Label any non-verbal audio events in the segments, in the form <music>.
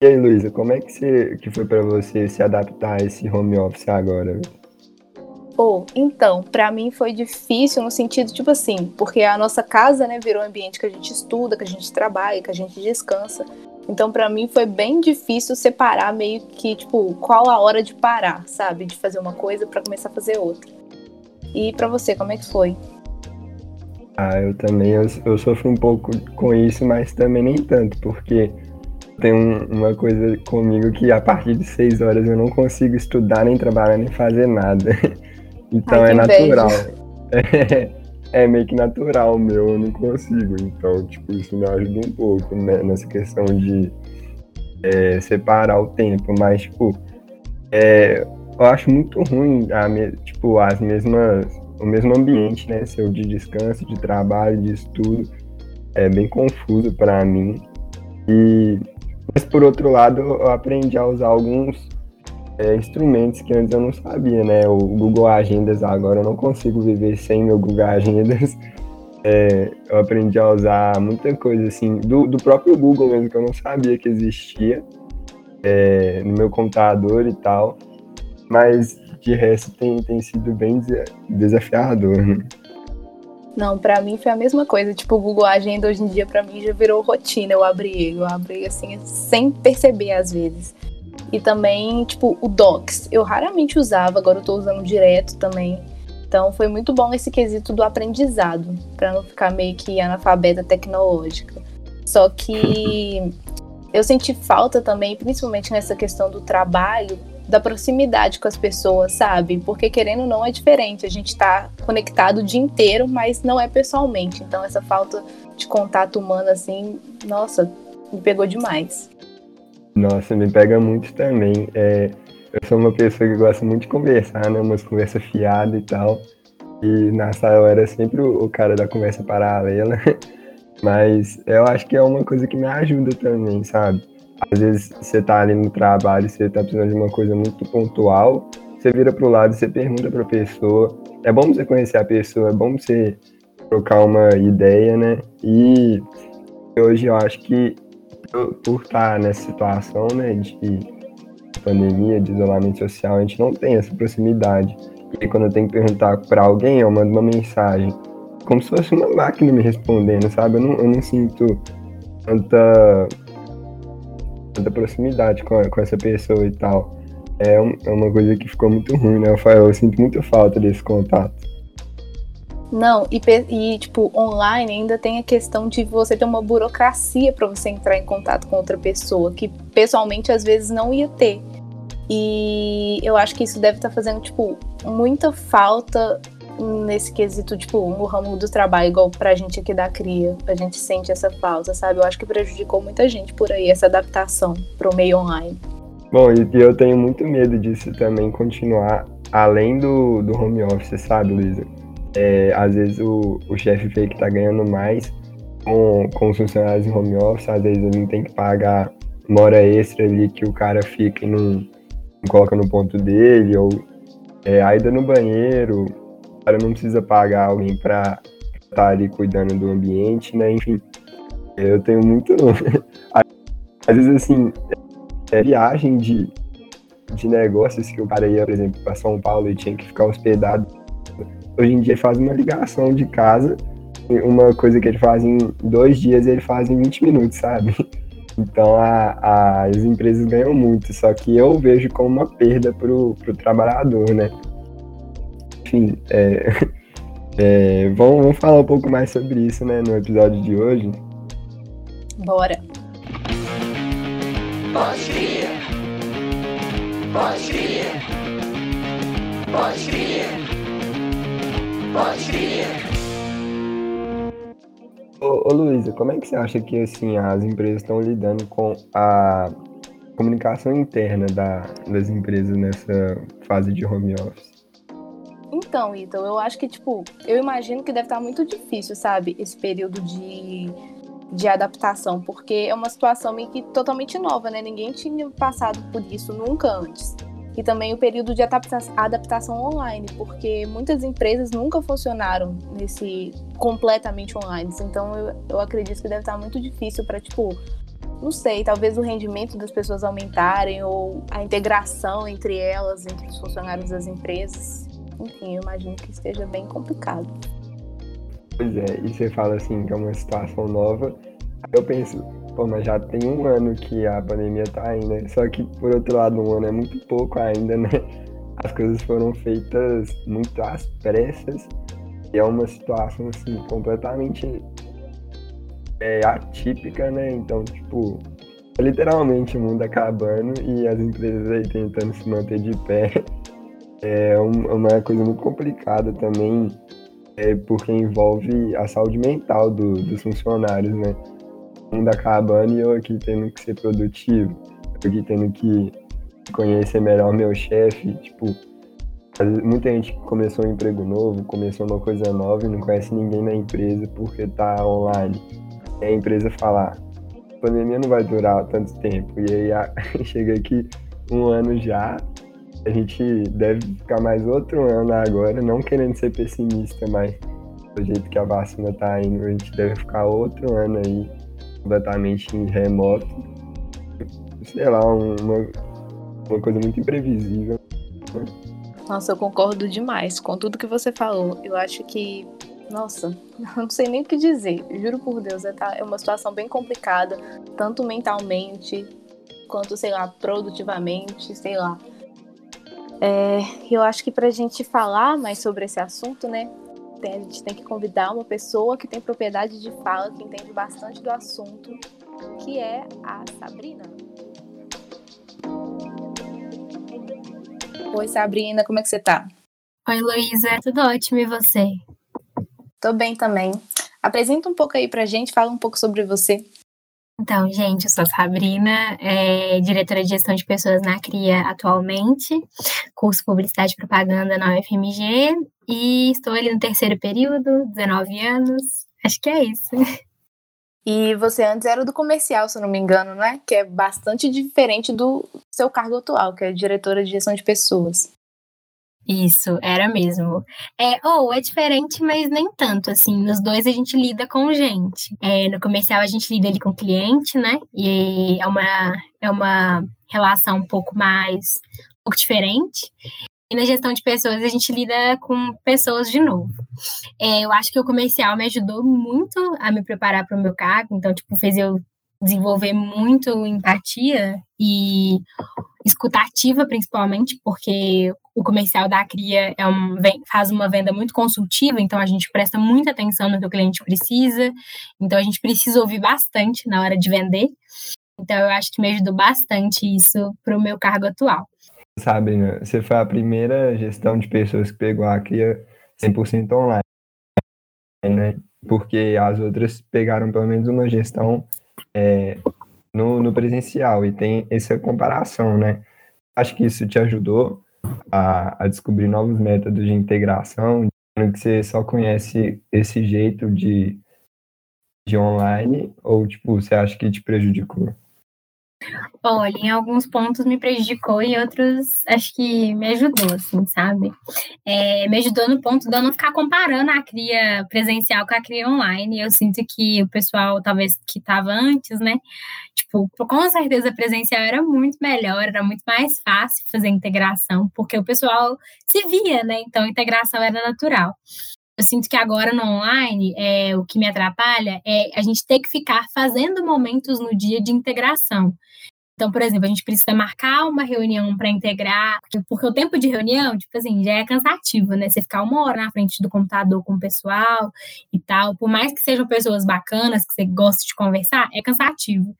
E aí, Luísa, como é que, você, que foi para você se adaptar a esse home office agora? Pô, então, para mim foi difícil no sentido, tipo assim, porque a nossa casa, né, virou um ambiente que a gente estuda, que a gente trabalha, que a gente descansa. Então, para mim foi bem difícil separar meio que, tipo, qual a hora de parar, sabe? De fazer uma coisa para começar a fazer outra. E para você, como é que foi? Ah, eu também, eu, eu sofro um pouco com isso, mas também nem tanto, porque tem um, uma coisa comigo que a partir de seis horas eu não consigo estudar, nem trabalhar, nem fazer nada. <laughs> Então Ai, é natural. É, <laughs> é, meio que natural meu, eu não consigo. Então, tipo, isso me ajuda um pouco né, nessa questão de é, separar o tempo. Mas, tipo, é, eu acho muito ruim a, tipo, as mesmas, o mesmo ambiente, né? Seu de descanso, de trabalho, de estudo. É bem confuso para mim. E mas por outro lado, eu aprendi a usar alguns é, instrumentos que antes eu não sabia, né? O Google Agendas agora eu não consigo viver sem meu Google Agendas. <laughs> É, eu aprendi a usar muita coisa assim do, do próprio Google mesmo que eu não sabia que existia é, no meu computador e tal. Mas de resto tem, tem sido bem desafiador, né? Não, para mim foi a mesma coisa. Tipo, o Google Agenda hoje em dia para mim já virou rotina. Eu abri ele, eu abri assim sem perceber às vezes. E também, tipo, o Docs. Eu raramente usava, agora eu tô usando direto também. Então foi muito bom esse quesito do aprendizado, para não ficar meio que analfabeta tecnológica. Só que <laughs> eu senti falta também, principalmente nessa questão do trabalho, da proximidade com as pessoas, sabe? Porque querendo ou não é diferente. A gente tá conectado o dia inteiro, mas não é pessoalmente. Então essa falta de contato humano, assim, nossa, me pegou demais. Nossa, me pega muito também. É, eu sou uma pessoa que gosta muito de conversar, né? Umas conversas fiadas e tal. E na sala eu era sempre o cara da conversa paralela. <laughs> Mas eu acho que é uma coisa que me ajuda também, sabe? Às vezes você tá ali no trabalho, você tá precisando de uma coisa muito pontual, você vira pro lado, você pergunta pra pessoa. É bom você conhecer a pessoa, é bom você trocar uma ideia, né? E hoje eu acho que por estar tá nessa situação, né, de pandemia, de isolamento social, a gente não tem essa proximidade. E quando eu tenho que perguntar para alguém, eu mando uma mensagem, como se fosse uma máquina me respondendo, sabe? Eu não, eu não sinto tanta tanta proximidade com, com essa pessoa e tal. É, um, é uma coisa que ficou muito ruim, né? Eu, eu sinto muita falta desse contato. Não, e, e, tipo, online ainda tem a questão de você ter uma burocracia para você entrar em contato com outra pessoa, que pessoalmente às vezes não ia ter. E eu acho que isso deve estar tá fazendo, tipo, muita falta nesse quesito, tipo, no ramo do trabalho, igual pra gente aqui da CRIA, a gente sente essa falta, sabe? Eu acho que prejudicou muita gente por aí, essa adaptação pro meio online. Bom, e eu tenho muito medo disso também continuar além do, do home office, sabe, Luísa? É, às vezes o, o chefe que tá ganhando mais com, com os funcionários em home office, às vezes ele não tem que pagar uma hora extra ali que o cara fica e não, não coloca no ponto dele, ou é, a ida no banheiro, não precisa pagar alguém para estar tá ali cuidando do ambiente, né? Enfim, eu tenho muito. <laughs> Às vezes, assim, é, viagem de, de negócios que o cara ia, por exemplo, para São Paulo e tinha que ficar hospedado. Hoje em dia ele faz uma ligação de casa, uma coisa que ele faz em dois dias ele faz em 20 minutos, sabe? <laughs> Então a, a, as empresas ganham muito, só que eu vejo como uma perda pro, pro trabalhador, né? Enfim, é, <laughs> é, vamos, vamos falar um pouco mais sobre isso, né, no episódio de hoje. Bora. Crer. Ô, ô Luísa, como é que você acha que assim as empresas estão lidando com a comunicação interna da, das empresas nessa fase de home office? Então, Ítalo, eu acho que, tipo, eu imagino que deve estar muito difícil, sabe, esse período de, de adaptação, porque é uma situação meio que totalmente nova, né? Ninguém tinha passado por isso nunca antes. E também o período de adaptação online, porque muitas empresas nunca funcionaram nesse completamente online. Então, eu, eu acredito que deve estar muito difícil para, tipo, não sei, talvez o rendimento das pessoas aumentarem ou a integração entre elas, entre os funcionários das empresas. Enfim, eu imagino que esteja bem complicado. Pois é, e você fala assim que é uma situação nova. Eu penso, pô, mas já tem um ano que a pandemia tá aí, né? Só que, por outro lado, um ano é muito pouco ainda, né? <laughs> As coisas foram feitas muito às pressas e é uma situação, assim, completamente é, atípica, né? Então, tipo, literalmente o mundo acabando e as empresas aí tentando se manter de pé. <laughs> É uma coisa muito complicada também, é, porque envolve a saúde mental do, dos funcionários, né? O mundo acabando e eu aqui tendo que ser produtivo, aqui tendo que conhecer melhor meu chefe, tipo, muita gente começou um emprego novo, começou uma coisa nova e não conhece ninguém na empresa porque tá online a empresa falar, a pandemia não vai durar tanto tempo. E aí a, <laughs> chega aqui um ano já, a gente deve ficar mais outro ano agora, não querendo ser pessimista, mas do jeito que a vacina tá indo, a gente deve ficar outro ano aí completamente em remoto. Sei lá, uma, uma coisa muito imprevisível. Nossa, eu concordo demais com tudo que você falou. Eu acho que nossa, <laughs> não sei nem o que dizer. Juro por Deus, é, tá, é uma situação bem complicada, tanto mentalmente quanto, sei lá, produtivamente, sei lá. É, eu acho que para a gente falar mais sobre esse assunto, né, tem, a gente tem que convidar uma pessoa que tem propriedade de fala, que entende bastante do assunto, que é a Sabrina. Oi, Sabrina, como é que você tá? Oi, Luísa, tudo ótimo e você? Tô bem também. Apresenta um pouco aí pra gente, fala um pouco sobre você. Então, gente, eu sou a Sabrina, é, diretora de gestão de pessoas na CRIA atualmente, curso Publicidade e Propaganda na UFMG, e estou ali no terceiro período, 19 anos, acho que é isso. E você antes era do comercial, se não me engano, não é? Que é bastante diferente do seu cargo atual, que é diretora de gestão de pessoas. Isso, era mesmo. É, ou é diferente, mas nem tanto, assim. Nos dois a gente lida com gente. É, no comercial a gente lida ali com cliente, né? E é uma, é uma relação um pouco mais, um pouco diferente. E na gestão de pessoas a gente lida com pessoas de novo. É, eu acho que o comercial me ajudou muito a me preparar para o meu cargo, então, tipo, fez eu desenvolver muito empatia e escutativa, principalmente, porque o comercial da Cria é um, faz uma venda muito consultiva, então a gente presta muita atenção no que o cliente precisa, então a gente precisa ouvir bastante na hora de vender. Então eu acho que me ajudou bastante isso para o meu cargo atual. Sabe, né? você foi a primeira gestão de pessoas que pegou a Cria 100% online, né? Porque as outras pegaram pelo menos uma gestão é, no, no presencial e tem essa comparação, né? Acho que isso te ajudou a, a descobrir novos métodos de integração, que você só conhece esse jeito de, de online ou tipo você acha que te prejudicou? Olha, em alguns pontos me prejudicou e outros acho que me ajudou, assim, sabe? É, me ajudou no ponto de eu não ficar comparando a cria presencial com a cria online. Eu sinto que o pessoal, talvez, que estava antes, né? Tipo, com certeza presencial era muito melhor, era muito mais fácil fazer integração, porque o pessoal se via, né? Então a integração era natural. Eu sinto que agora no online, é, o que me atrapalha é a gente ter que ficar fazendo momentos no dia de integração. Então, por exemplo, a gente precisa marcar uma reunião para integrar, porque o tempo de reunião, tipo assim, já é cansativo, né? Você ficar uma hora na frente do computador com o pessoal e tal, por mais que sejam pessoas bacanas, que você gosta de conversar, é cansativo.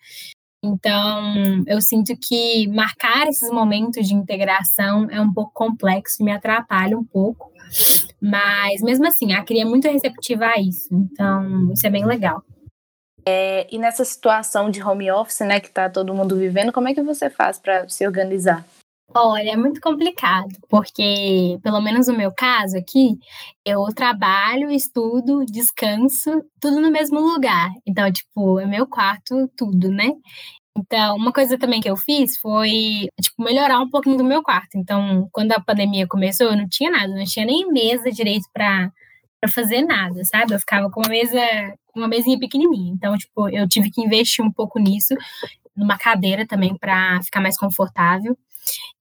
Então, eu sinto que marcar esses momentos de integração é um pouco complexo e me atrapalha um pouco. Mas, mesmo assim, a CRI é muito receptiva a isso. Então, isso é bem legal. É, e nessa situação de home office, né, que está todo mundo vivendo, como é que você faz para se organizar? Olha, é muito complicado, porque, pelo menos no meu caso aqui, eu trabalho, estudo, descanso, tudo no mesmo lugar. Então, tipo, é meu quarto, tudo, né? Então, uma coisa também que eu fiz foi, tipo, melhorar um pouquinho do meu quarto. Então, quando a pandemia começou, eu não tinha nada, não tinha nem mesa direito para para fazer nada, sabe? Eu ficava com uma mesa, uma mesinha pequenininha. Então, tipo, eu tive que investir um pouco nisso, numa cadeira também para ficar mais confortável.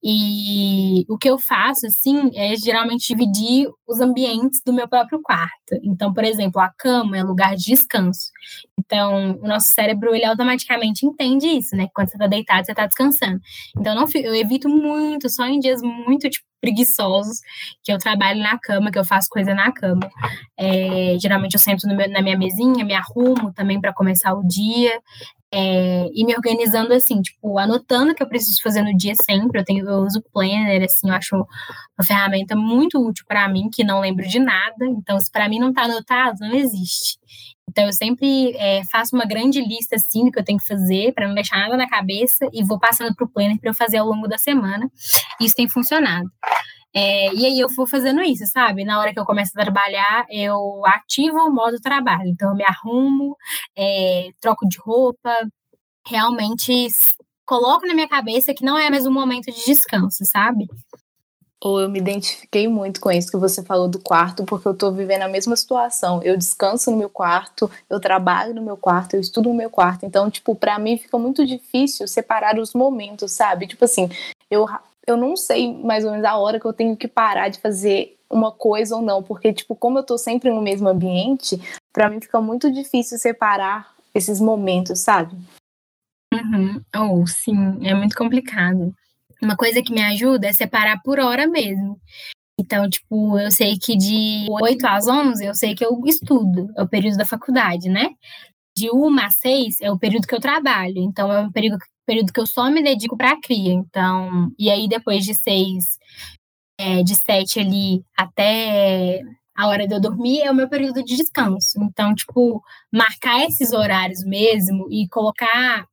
E o que eu faço, assim, é geralmente dividir os ambientes do meu próprio quarto. Então, por exemplo, a cama é lugar de descanso. Então, o nosso cérebro, ele automaticamente entende isso, né? Quando você tá deitado, você tá descansando. Então, não, eu evito muito, só em dias muito, tipo, preguiçosos, que eu trabalho na cama, que eu faço coisa na cama. É, geralmente eu sento meu, na minha mesinha, me arrumo também para começar o dia. É, e me organizando assim, tipo, anotando o que eu preciso fazer no dia sempre. Eu tenho, eu uso Planner, assim, eu acho uma ferramenta muito útil para mim, que não lembro de nada. Então, se para mim não tá anotado, não existe. Então, eu sempre é, faço uma grande lista, assim, do que eu tenho que fazer, para não deixar nada na cabeça, e vou passando pro Planner para eu fazer ao longo da semana. Isso tem funcionado. É, e aí eu vou fazendo isso, sabe? Na hora que eu começo a trabalhar, eu ativo o modo trabalho. Então eu me arrumo, é, troco de roupa, realmente coloco na minha cabeça que não é mais um momento de descanso, sabe? Ou eu me identifiquei muito com isso que você falou do quarto, porque eu tô vivendo a mesma situação. Eu descanso no meu quarto, eu trabalho no meu quarto, eu estudo no meu quarto. Então, tipo, para mim fica muito difícil separar os momentos, sabe? Tipo assim, eu eu não sei mais ou menos a hora que eu tenho que parar de fazer uma coisa ou não, porque tipo, como eu tô sempre no mesmo ambiente, para mim fica muito difícil separar esses momentos, sabe? Uhum. Oh, sim, é muito complicado. Uma coisa que me ajuda é separar por hora mesmo. Então, tipo, eu sei que de 8 às 11 eu sei que eu estudo, é o período da faculdade, né? De 1 às 6 é o período que eu trabalho. Então, é um período, período que eu só me dedico para a cria. Então, e aí depois de seis, é, de sete ali até a hora de eu dormir é o meu período de descanso. Então, tipo, marcar esses horários mesmo e colocar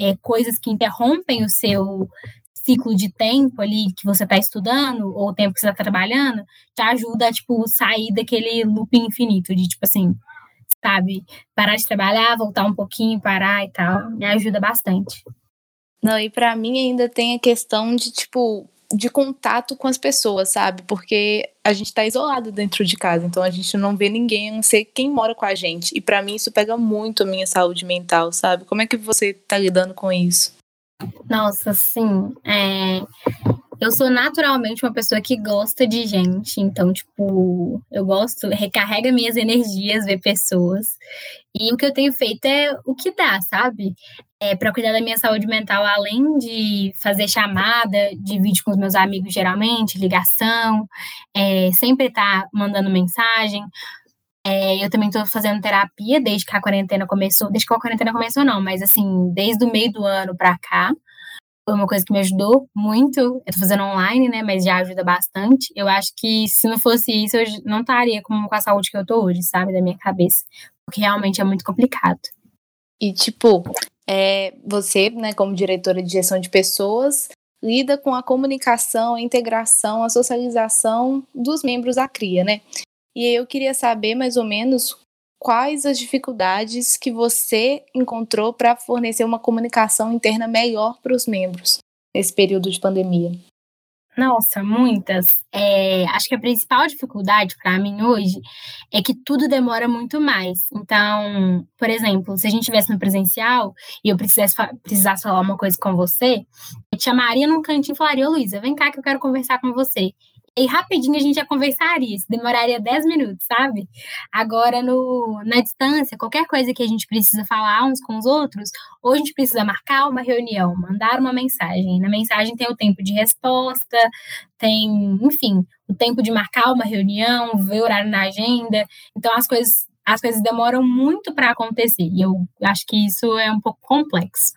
é, coisas que interrompem o seu ciclo de tempo ali que você está estudando ou o tempo que você está trabalhando, te ajuda a, tipo, sair daquele loop infinito de, tipo assim, sabe, parar de trabalhar, voltar um pouquinho, parar e tal, me ajuda bastante. Não, e para mim ainda tem a questão de, tipo, de contato com as pessoas, sabe? Porque a gente tá isolado dentro de casa, então a gente não vê ninguém, a não ser quem mora com a gente. E para mim isso pega muito a minha saúde mental, sabe? Como é que você tá lidando com isso? Nossa, sim. É... Eu sou naturalmente uma pessoa que gosta de gente, então, tipo, eu gosto, recarrega minhas energias ver pessoas. E o que eu tenho feito é o que dá, sabe? É, para cuidar da minha saúde mental, além de fazer chamada de vídeo com os meus amigos, geralmente, ligação, é, sempre tá mandando mensagem. É, eu também estou fazendo terapia desde que a quarentena começou, desde que a quarentena começou, não, mas assim, desde o meio do ano para cá foi uma coisa que me ajudou muito. Eu tô fazendo online, né? Mas já ajuda bastante. Eu acho que se não fosse isso, eu não estaria com, a saúde que eu tô hoje, sabe? Da minha cabeça. Porque realmente é muito complicado. E, tipo, é, você, né, como diretora de gestão de pessoas, lida com a comunicação, a integração, a socialização dos membros da CRIA, né? E eu queria saber mais ou menos quais as dificuldades que você encontrou para fornecer uma comunicação interna melhor para os membros nesse período de pandemia? Nossa, muitas. É, acho que a principal dificuldade para mim hoje é que tudo demora muito mais. Então, por exemplo, se a gente estivesse no presencial e eu precisasse, precisasse falar uma coisa com você, eu te chamaria num cantinho e falaria, Luísa, vem cá que eu quero conversar com você e rapidinho a gente já conversaria, isso demoraria 10 minutos, sabe? Agora, no, na distância, qualquer coisa que a gente precisa falar uns com os outros, ou a gente precisa marcar uma reunião, mandar uma mensagem. Na mensagem tem o tempo de resposta, tem, enfim, o tempo de marcar uma reunião, ver o horário na agenda. Então, as coisas as coisas demoram muito para acontecer. E eu acho que isso é um pouco complexo.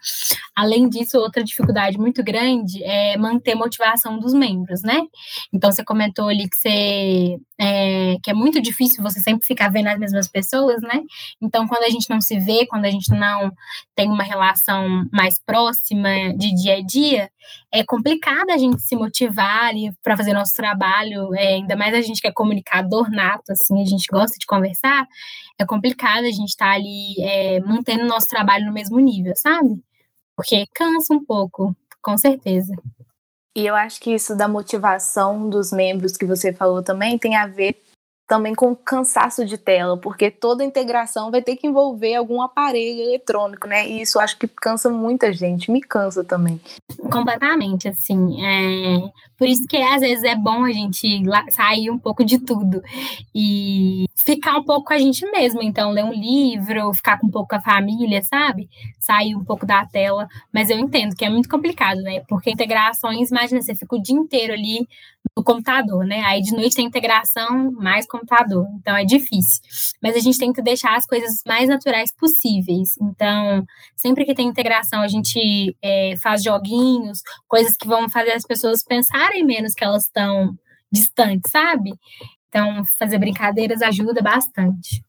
Além disso, outra dificuldade muito grande é manter a motivação dos membros, né? Então, você comentou ali que você é, que é muito difícil você sempre ficar vendo as mesmas pessoas, né? Então, quando a gente não se vê, quando a gente não tem uma relação mais próxima de dia a dia, é complicado a gente se motivar para fazer nosso trabalho, é, ainda mais a gente que é comunicador nato, assim, a gente gosta de conversar, é complicado a gente estar tá ali é, mantendo o nosso trabalho no mesmo nível, sabe? Porque cansa um pouco, com certeza. E eu acho que isso da motivação dos membros que você falou também tem a ver também com cansaço de tela, porque toda integração vai ter que envolver algum aparelho eletrônico, né? E isso acho que cansa muita gente, me cansa também. Completamente, assim. É... Por isso que às vezes é bom a gente sair um pouco de tudo e ficar um pouco com a gente mesmo. Então, ler um livro, ficar com um pouco com a família, sabe? Sair um pouco da tela. Mas eu entendo que é muito complicado, né? Porque integrações, imagina, você fica o dia inteiro ali no computador, né? Aí de noite tem integração mais computador, então é difícil. Mas a gente tem que deixar as coisas mais naturais possíveis. Então, sempre que tem integração, a gente é, faz joguinhos, coisas que vão fazer as pessoas pensarem menos que elas estão distantes, sabe? Então, fazer brincadeiras ajuda bastante.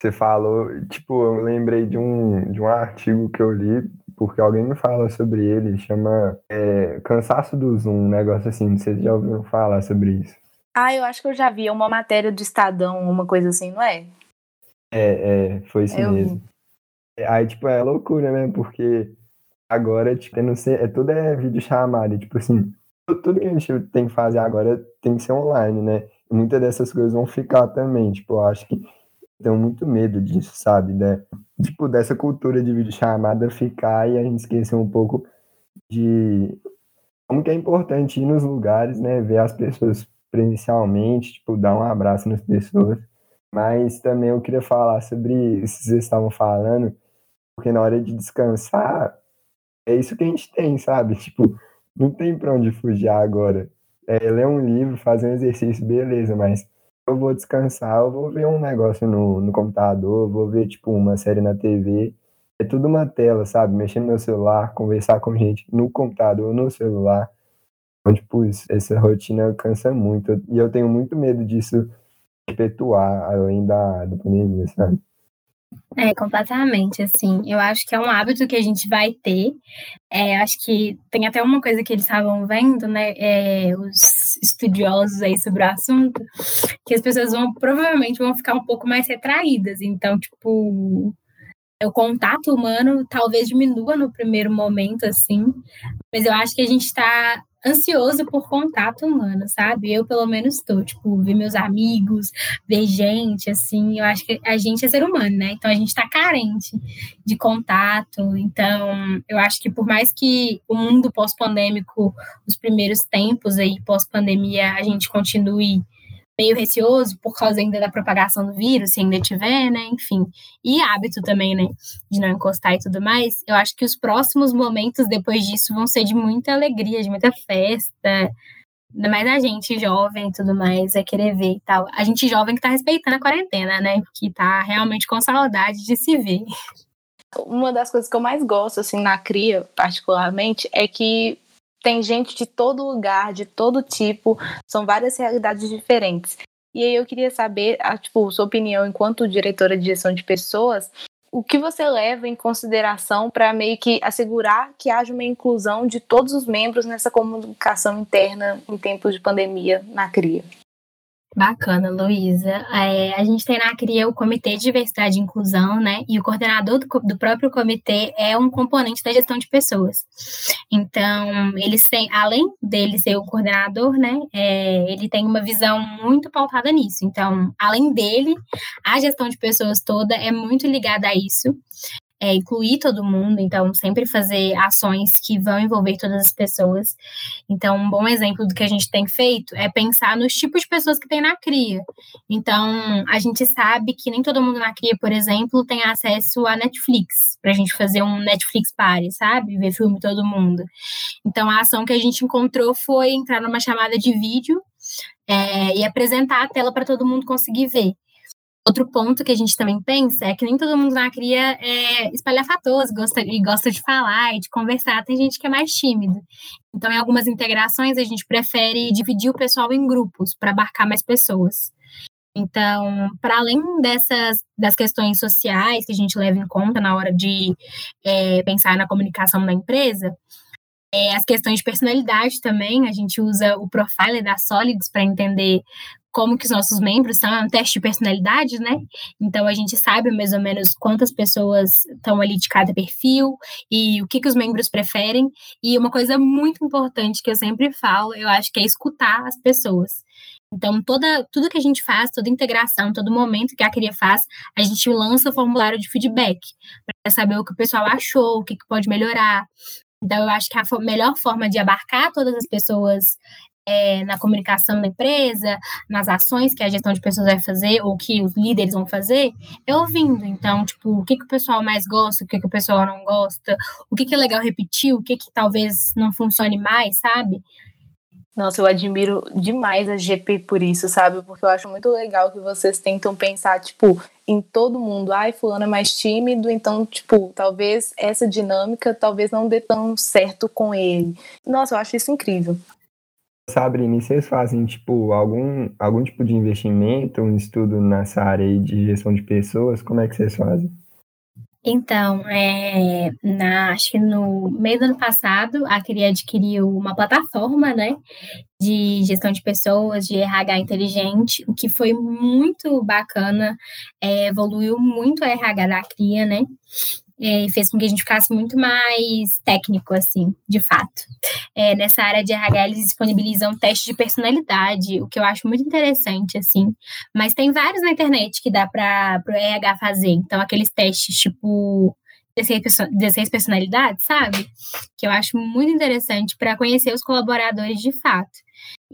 Você falou, tipo, eu lembrei de um, de um artigo que eu li porque alguém me fala sobre ele, chama é, Cansaço do Zoom, um negócio assim, vocês já ouviram falar sobre isso? Ah, eu acho que eu já vi, é uma matéria do Estadão, uma coisa assim, não é? É, é, foi isso eu mesmo. Aí, tipo, é loucura, né, porque agora, tipo, não sei, é tudo é vídeo chamada, tipo assim, tudo que a gente tem que fazer agora tem que ser online, né? Muitas dessas coisas vão ficar também, tipo, eu acho que tenho muito medo disso, sabe? Né? Tipo, dessa cultura de videochamada ficar e a gente esquecer um pouco de como que é importante ir nos lugares, né? Ver as pessoas presencialmente, tipo, dar um abraço nas pessoas. Mas também eu queria falar sobre isso que vocês estavam falando, porque na hora de descansar, é isso que a gente tem, sabe? <laughs> Tipo, não tem pra onde fugir agora. É, ler um livro, fazer um exercício, beleza, mas eu vou descansar, eu vou ver um negócio no, no computador, vou ver, tipo, uma série na TV. É tudo uma tela, sabe? Mexer no meu celular, conversar com gente no computador, no celular. Então, tipo, essa rotina cansa muito. E eu tenho muito medo disso perpetuar além da, da pandemia, sabe? É, completamente, assim. Eu acho que é um hábito que a gente vai ter. É, acho que tem até uma coisa que eles estavam vendo, né? É, os estudiosos aí sobre o assunto, que as pessoas vão provavelmente vão ficar um pouco mais retraídas. Então, tipo, o contato humano talvez diminua no primeiro momento, assim, mas eu acho que a gente está ansioso por contato humano, sabe? Eu, pelo menos, estou, tipo, ver meus amigos, ver gente, assim, eu acho que a gente é ser humano, né? Então a gente está carente de contato. Então, eu acho que por mais que o mundo pós-pandêmico, os primeiros tempos aí, pós-pandemia, a gente continue meio receoso por causa ainda da propagação do vírus, se ainda tiver, né? Enfim. E hábito também, né? De não encostar e tudo mais. Eu acho que os próximos momentos depois disso vão ser de muita alegria, de muita festa. Ainda mais a gente jovem e tudo mais, é querer ver e tal. A gente jovem que tá respeitando a quarentena, né? Que tá realmente com saudade de se ver. Uma das coisas que eu mais gosto, assim, na cria, particularmente, é que tem gente de todo lugar, de todo tipo, são várias realidades diferentes. E aí eu queria saber, a, tipo, sua opinião enquanto diretora de gestão de pessoas, o que você leva em consideração para meio que assegurar que haja uma inclusão de todos os membros nessa comunicação interna em tempos de pandemia na CRIA? Bacana, Luísa. É, a gente tem na CRIA o Comitê de Diversidade e Inclusão, né? E o coordenador do, do, próprio comitê é um componente da gestão de pessoas. Então, eles têm, além dele ser o coordenador, né? É, ele tem uma visão muito pautada nisso. Então, além dele, a gestão de pessoas toda é muito ligada a isso é, incluir todo mundo, então sempre fazer ações que vão envolver todas as pessoas. Então, um bom exemplo do que a gente tem feito é pensar nos tipos de pessoas que tem na CRIA. Então, a gente sabe que nem todo mundo na CRIA, por exemplo, tem acesso a Netflix, para a gente fazer um Netflix party, sabe? Ver filme todo mundo. Então, a ação que a gente encontrou foi entrar numa chamada de vídeo é, e apresentar a tela para todo mundo conseguir ver. Outro ponto que a gente também pensa é que nem todo mundo na cria é espalhafatoso, gosta, e gosta de falar e de conversar. Tem gente que é mais tímido. Então, em algumas integrações, a gente prefere dividir o pessoal em grupos para abarcar mais pessoas. Então, para além dessas das questões sociais que a gente leva em conta na hora de é, pensar na comunicação da empresa, é, as questões de personalidade também, a gente usa o profiler da Solids para entender como que os nossos membros são, é um teste de personalidade, né? Então a gente sabe mais ou menos quantas pessoas estão ali de cada perfil e o que, que os membros preferem. E uma coisa muito importante que eu sempre falo, eu acho que é escutar as pessoas. Então, toda, tudo que a gente faz, toda integração, todo momento que a CRIA faz, a gente lança o formulário de feedback para saber o que o pessoal achou, o que, que pode melhorar. Então, eu acho que a melhor forma de abarcar todas as pessoas é, na comunicação da empresa, nas ações que a gestão de pessoas vai fazer, ou que os líderes vão fazer, é ouvindo. Então, tipo, o que, que o pessoal mais gosta, o que, que o pessoal não gosta, o que, que é legal repetir, o que, que talvez não funcione mais, sabe? Nossa, eu admiro demais a GP por isso, sabe? Porque eu acho muito legal que vocês tentam pensar, tipo, em todo mundo. Ai, fulano é mais tímido, então, tipo, talvez essa dinâmica talvez não dê tão certo com ele. Nossa, eu acho isso incrível. Sabrina, vocês fazem, tipo, algum, algum tipo de investimento, um estudo nessa área de gestão de pessoas? Como é que vocês fazem? Então, é, na, acho que no meio do ano passado, a Cria adquiriu uma plataforma, né, de gestão de pessoas, de RH inteligente, o que foi muito bacana, é, evoluiu muito a RH da Cria, né, é, fez com que a gente ficasse muito mais técnico, assim, de fato. É, nessa área de RH, eles disponibilizam testes de personalidade, o que eu acho muito interessante, assim. Mas tem vários na internet que dá para o RH fazer. Então, aqueles testes, tipo, 16 personalidades, sabe? Que eu acho muito interessante para conhecer os colaboradores de fato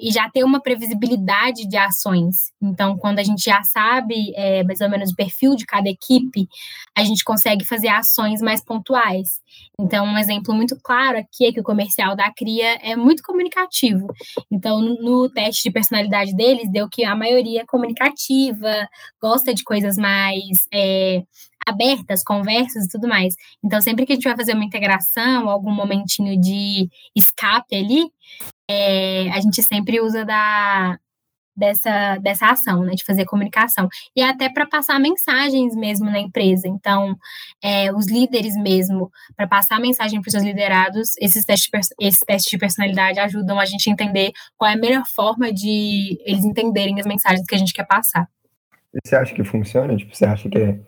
e já ter uma previsibilidade de ações. Então, quando a gente já sabe é, mais ou menos o perfil de cada equipe, a gente consegue fazer ações mais pontuais. Então, um exemplo muito claro aqui é que o comercial da CRIA é muito comunicativo. Então, no teste de personalidade deles, deu que a maioria é comunicativa, gosta de coisas mais é, abertas, conversas e tudo mais. Então, sempre que a gente vai fazer uma integração, algum momentinho de escape ali, é, a gente sempre usa da, dessa, dessa ação, né, de fazer comunicação. E até para passar mensagens mesmo na empresa. Então, é, os líderes mesmo, para passar mensagem para os seus liderados, esses testes, esses testes de personalidade ajudam a gente a entender qual é a melhor forma de eles entenderem as mensagens que a gente quer passar. E você acha que funciona? Tipo, você acha que é,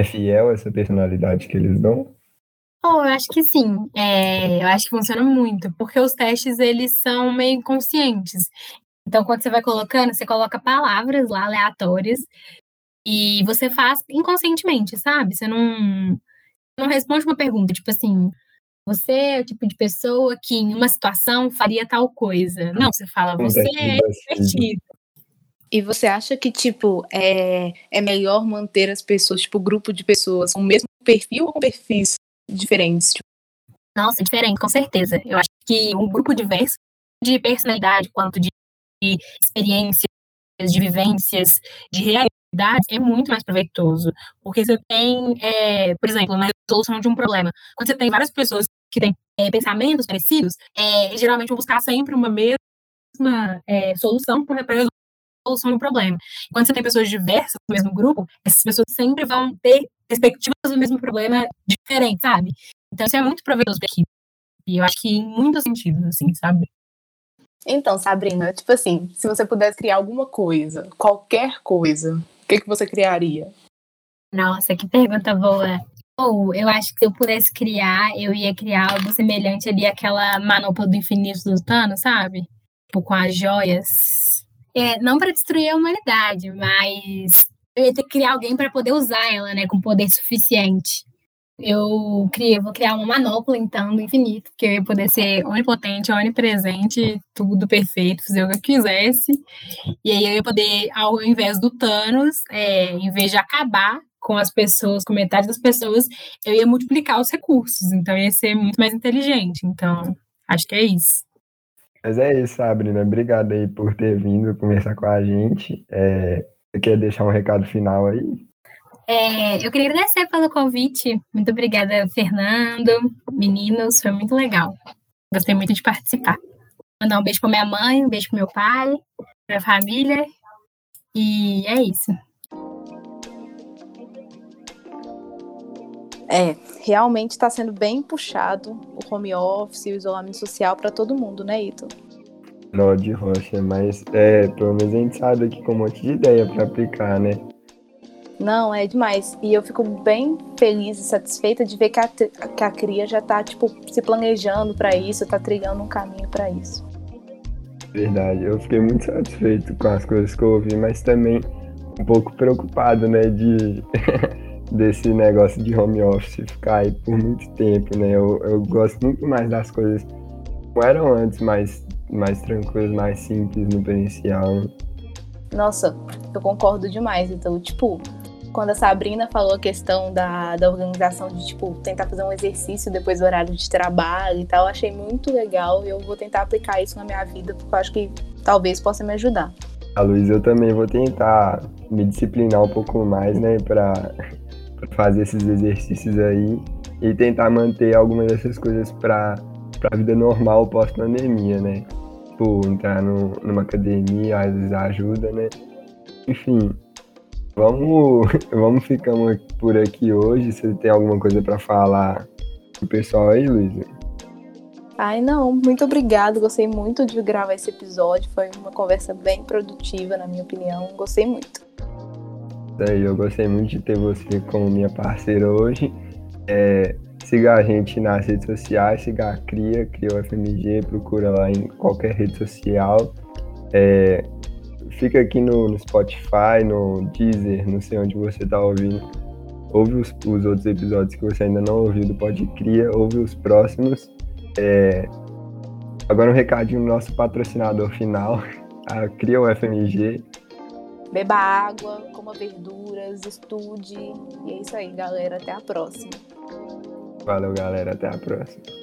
é fiel essa personalidade que eles dão? Oh, eu acho que sim. É, eu acho que funciona muito, porque os testes eles são meio inconscientes. Então, quando você vai colocando, você coloca palavras lá aleatórias e você faz inconscientemente, sabe? Você não, não responde uma pergunta, tipo assim, você é o tipo de pessoa que em uma situação faria tal coisa. Não, você fala, você é divertido. E você acha que, tipo, é, é melhor manter as pessoas, tipo, grupo de pessoas com o mesmo perfil ou com perfis diferentes? Tipo? Nossa, diferente, com certeza. Eu acho que um grupo diverso de personalidade, quanto de experiências, de vivências, de realidade, é muito mais proveitoso. Porque você tem, é, por exemplo, na resolução de um problema. Quando você tem várias pessoas que têm é, pensamentos parecidos, é, geralmente vão buscar sempre uma mesma é, solução para resolver solução do problema. Quando você tem pessoas diversas no mesmo grupo, essas pessoas sempre vão ter perspectivas do mesmo problema diferentes, sabe? Então isso é muito proveitoso para equipe. E eu acho que em muitos sentidos, assim, sabe? Então, Sabrina, tipo assim, se você pudesse criar alguma coisa, qualquer coisa, o que, que você criaria? Nossa, que pergunta boa. Ou eu acho que se eu pudesse criar, eu ia criar algo semelhante ali àquela manopla do infinito do Thanos, sabe? Tipo, com as joias é, não para destruir a humanidade, mas eu ia ter que criar alguém para poder usar ela, né, com poder suficiente. Eu criei, vou criar uma manopla, então, do infinito, que eu ia poder ser onipotente, onipresente, tudo perfeito, fazer o que eu quisesse. E aí eu ia poder, ao invés do Thanos, é, em vez de acabar com as pessoas, com metade das pessoas, eu ia multiplicar os recursos. Então, ia ser muito mais inteligente. Então, acho que é isso. Mas é isso, Sabrina. Obrigado aí por ter vindo conversar com a gente. É, você quer deixar um recado final aí? É, eu queria agradecer pelo convite. Muito obrigada, Fernando, meninos. Foi muito legal. Gostei muito de participar. Mandar um beijo para minha mãe, um beijo para meu pai, para a família. E é isso. É, realmente está sendo bem puxado o home office e o isolamento social para todo mundo, né, Ito? Não, de rocha, mas é, pelo menos a gente sabe aqui com um monte de ideia para aplicar, né? Não, é demais. E eu fico bem feliz e satisfeita de ver que a, que a cria já está tipo, se planejando para isso, está trilhando um caminho para isso. Verdade, eu fiquei muito satisfeito com as coisas que eu ouvi, mas também um pouco preocupado, né, de <laughs> desse negócio de home office ficar aí por muito tempo, né? Eu, eu gosto muito mais das coisas como eram antes, mais, mais tranquilas, mais simples no presencial. Nossa, eu concordo demais. Então, tipo, quando a Sabrina falou a questão da, da organização de, tipo, tentar fazer um exercício depois do horário de trabalho e tal, eu achei muito legal e eu vou tentar aplicar isso na minha vida, porque eu acho que talvez possa me ajudar. A Luiz, eu também vou tentar me disciplinar um pouco mais, né, pra fazer esses exercícios aí e tentar manter algumas dessas coisas pra, pra vida normal pós-pandemia, né? Tipo, entrar no, numa academia às vezes ajuda, né? Enfim, vamos, <laughs> vamos ficando por aqui hoje. Você tem alguma coisa para falar pro pessoal aí, Luísa? Ai, não, muito obrigada. Gostei muito de gravar esse episódio. Foi uma conversa bem produtiva, na minha opinião. Gostei muito. Daí, eu gostei muito de ter você como minha parceira hoje. É, siga a gente nas redes sociais, siga a CRIA, CRIA UFMG, procura lá em qualquer rede social. É, fica aqui no, no, Spotify, no Deezer, não sei onde você está ouvindo. Ouve os, os, outros episódios que você ainda não ouviu do Pode Cria, ouve os próximos. É... Agora um recadinho do nosso patrocinador final, <laughs> a Cria UFMG. Beba água, coma verduras, estude. E é isso aí, galera. Até a próxima. Valeu, galera. Até a próxima.